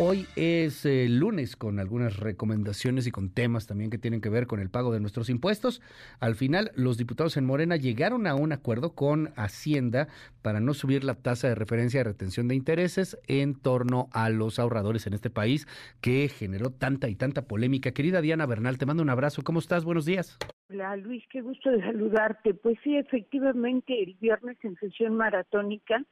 Hoy es eh, lunes con algunas recomendaciones y con temas también que tienen que ver con el pago de nuestros impuestos. Al final, los diputados en Morena llegaron a un acuerdo con Hacienda para no subir la tasa de referencia de retención de intereses en torno a los ahorradores en este país que generó tanta y tanta polémica. Querida Diana Bernal, te mando un abrazo. ¿Cómo estás? Buenos días. Hola Luis, qué gusto de saludarte. Pues sí, efectivamente, el viernes en sesión maratónica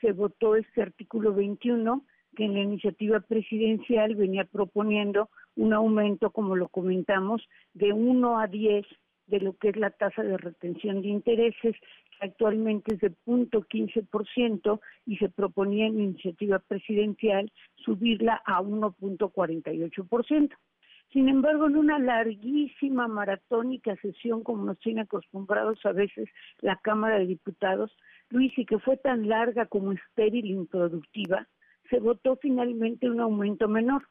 se votó este artículo 21 que en la iniciativa presidencial venía proponiendo un aumento, como lo comentamos, de 1 a 10 de lo que es la tasa de retención de intereses, que actualmente es de 0.15% y se proponía en iniciativa presidencial subirla a 1.48%. Sin embargo, en una larguísima maratónica sesión, como nos tiene acostumbrados a veces la Cámara de Diputados, Luis, y que fue tan larga como estéril e improductiva, se votó finalmente un aumento menor.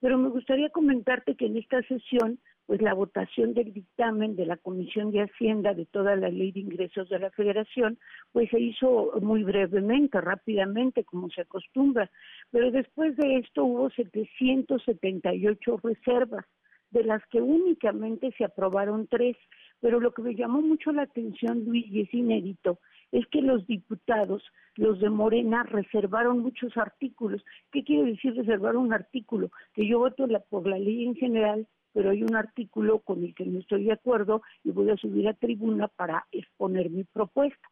Pero me gustaría comentarte que en esta sesión, pues la votación del dictamen de la Comisión de Hacienda de toda la ley de ingresos de la Federación, pues se hizo muy brevemente, rápidamente, como se acostumbra. Pero después de esto hubo 778 reservas, de las que únicamente se aprobaron tres. Pero lo que me llamó mucho la atención, Luis, y es inédito, es que los diputados, los de Morena, reservaron muchos artículos. ¿Qué quiere decir reservar un artículo? Que yo voto por la ley en general, pero hay un artículo con el que no estoy de acuerdo y voy a subir a tribuna para exponer mi propuesta.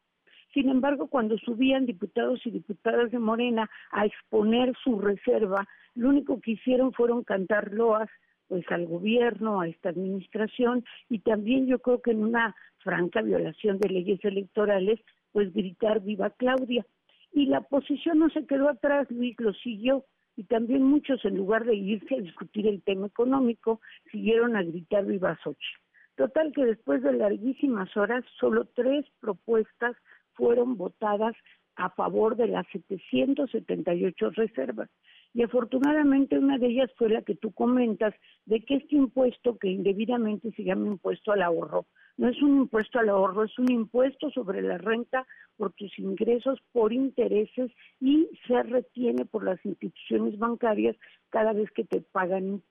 Sin embargo, cuando subían diputados y diputadas de Morena a exponer su reserva, lo único que hicieron fueron cantar loas pues al gobierno, a esta administración y también yo creo que en una franca violación de leyes electorales pues gritar viva Claudia. Y la oposición no se quedó atrás, Luis lo siguió, y también muchos en lugar de irse a discutir el tema económico, siguieron a gritar viva Sochi. Total que después de larguísimas horas, solo tres propuestas fueron votadas a favor de las 778 reservas. Y afortunadamente una de ellas fue la que tú comentas, de que este impuesto que indebidamente se llama impuesto al ahorro, no es un impuesto al ahorro, es un impuesto sobre la renta por tus ingresos por intereses y se retiene por las instituciones bancarias cada vez que te pagan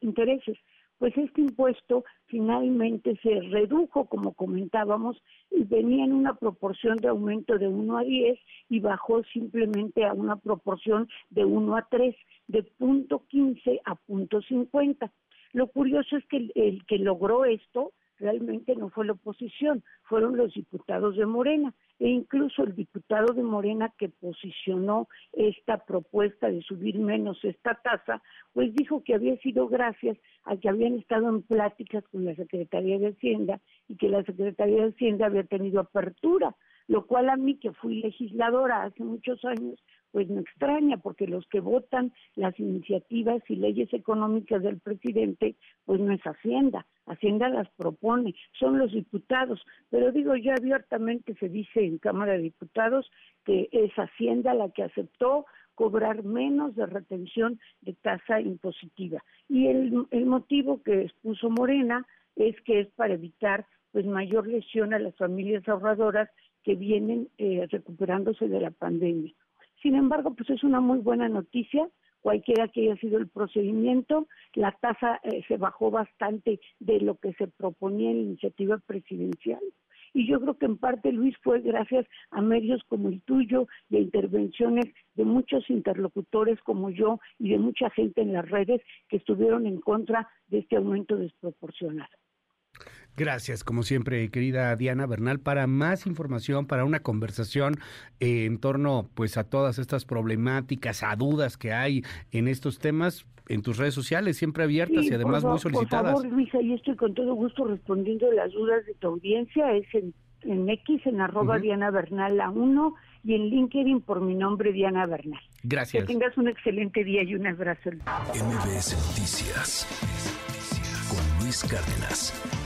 intereses. Pues este impuesto finalmente se redujo, como comentábamos, y venía en una proporción de aumento de 1 a 10 y bajó simplemente a una proporción de 1 a 3, de punto 15 a punto 50. Lo curioso es que el que logró esto realmente no fue la oposición, fueron los diputados de Morena e incluso el diputado de Morena que posicionó esta propuesta de subir menos esta tasa, pues dijo que había sido gracias a que habían estado en pláticas con la Secretaría de Hacienda y que la Secretaría de Hacienda había tenido apertura, lo cual a mí que fui legisladora hace muchos años, pues me extraña porque los que votan las iniciativas y leyes económicas del presidente, pues no es Hacienda, Hacienda las propone, son los diputados, pero digo ya abiertamente se dice en Cámara de Diputados que es Hacienda la que aceptó cobrar menos de retención de tasa impositiva. Y el, motivo que expuso Morena es que es para evitar pues mayor lesión a las familias ahorradoras que vienen eh, recuperándose de la pandemia. Sin embargo, pues es una muy buena noticia, cualquiera que haya sido el procedimiento, la tasa eh, se bajó bastante de lo que se proponía en la iniciativa presidencial. Y yo creo que en parte, Luis, fue gracias a medios como el tuyo a intervenciones de muchos interlocutores como yo y de mucha gente en las redes que estuvieron en contra de este aumento desproporcionado. Gracias, como siempre, querida Diana Bernal. Para más información, para una conversación eh, en torno pues a todas estas problemáticas, a dudas que hay en estos temas, en tus redes sociales, siempre abiertas y además muy solicitadas. Por favor, Luisa, ahí estoy con todo gusto respondiendo las dudas de tu audiencia. Es en, X, en arroba Diana Bernal a uno y en LinkedIn por mi nombre, Diana Bernal. Gracias. Que tengas un excelente día y un abrazo. MBS Noticias con Luis Cárdenas.